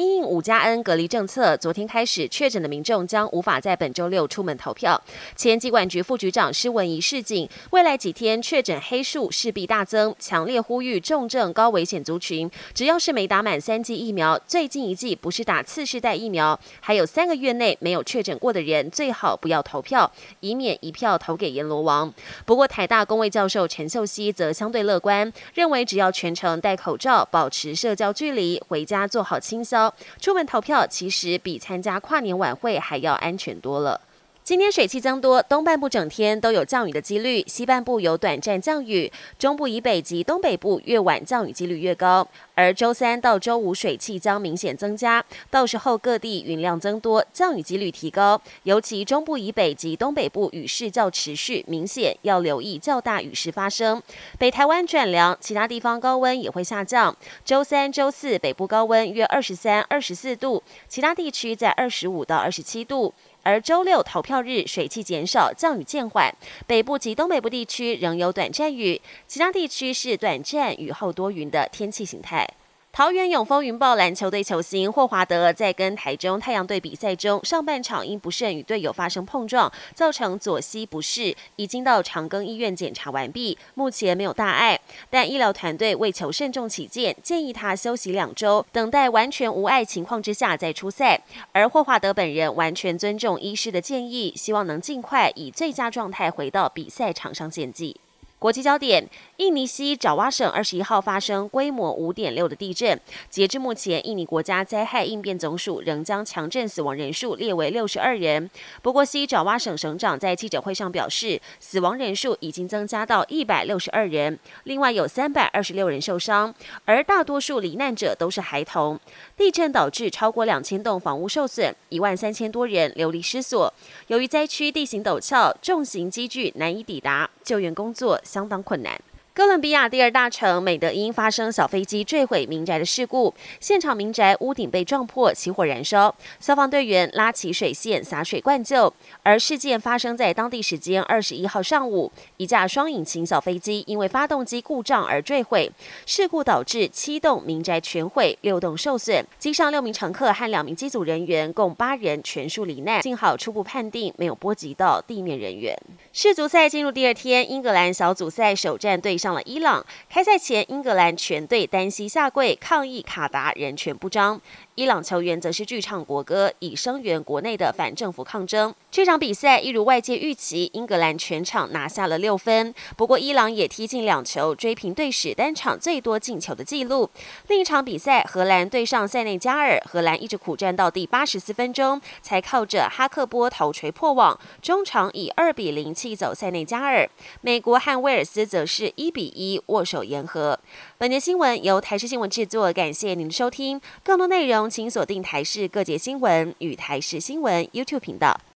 因应五加 N 隔离政策，昨天开始确诊的民众将无法在本周六出门投票。前机管局副局长施文仪示警，未来几天确诊黑数势必大增，强烈呼吁重症高危险族群，只要是没打满三剂疫苗，最近一剂不是打次世代疫苗，还有三个月内没有确诊过的人，最好不要投票，以免一票投给阎罗王。不过台大公卫教授陈秀熙则相对乐观，认为只要全程戴口罩、保持社交距离，回家做好清消。出门投票其实比参加跨年晚会还要安全多了。今天水汽增多，东半部整天都有降雨的几率，西半部有短暂降雨，中部以北及东北部越晚降雨几率越高。而周三到周五水汽将明显增加，到时候各地云量增多，降雨几率提高，尤其中部以北及东北部雨势较持续明显，要留意较大雨势发生。北台湾转凉，其他地方高温也会下降。周三、周四北部高温约二十三、二十四度，其他地区在二十五到二十七度。而周六投票日，水汽减少，降雨渐缓，北部及东北部地区仍有短暂雨，其他地区是短暂雨后多云的天气形态。桃园永丰云豹篮球队球星霍华德在跟台中太阳队比赛中，上半场因不慎与队友发生碰撞，造成左膝不适，已经到长庚医院检查完毕，目前没有大碍。但医疗团队为求慎重起见，建议他休息两周，等待完全无碍情况之下再出赛。而霍华德本人完全尊重医师的建议，希望能尽快以最佳状态回到比赛场上献技。国际焦点：印尼西爪哇省二十一号发生规模五点六的地震。截至目前，印尼国家灾害应变总署仍将强震死亡人数列为六十二人。不过，西爪哇省省长在记者会上表示，死亡人数已经增加到一百六十二人，另外有三百二十六人受伤，而大多数罹难者都是孩童。地震导致超过两千栋房屋受损，一万三千多人流离失所。由于灾区地形陡峭，重型机具难以抵达，救援工作。相当困难。哥伦比亚第二大城美德因发生小飞机坠毁民宅的事故，现场民宅屋顶被撞破，起火燃烧，消防队员拉起水线洒水灌救。而事件发生在当地时间二十一号上午，一架双引擎小飞机因为发动机故障而坠毁，事故导致七栋民宅全毁，六栋受损，机上六名乘客和两名机组人员共八人全数罹难，幸好初步判定没有波及到地面人员。世足赛进入第二天，英格兰小组赛首战对上了伊朗。开赛前，英格兰全队单膝下跪抗议卡达人权不彰。伊朗球员则是剧唱国歌，以声援国内的反政府抗争。这场比赛一如外界预期，英格兰全场拿下了六分。不过，伊朗也踢进两球，追平队史单场最多进球的纪录。另一场比赛，荷兰对上塞内加尔，荷兰一直苦战到第八十四分钟，才靠着哈克波头锤破网，中场以二比零气走塞内加尔。美国和威尔斯则是一比一握手言和。本节新闻由台视新闻制作，感谢您的收听。更多内容。请锁定台视各节新闻与台视新闻 YouTube 频道。